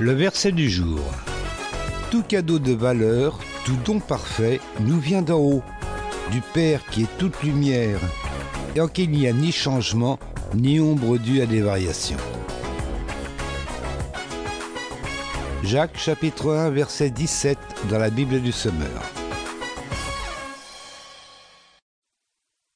Le verset du jour. Tout cadeau de valeur, tout don parfait nous vient d'en haut, du Père qui est toute lumière, et en qui il n'y a ni changement, ni ombre due à des variations. Jacques chapitre 1 verset 17 dans la Bible du Semeur.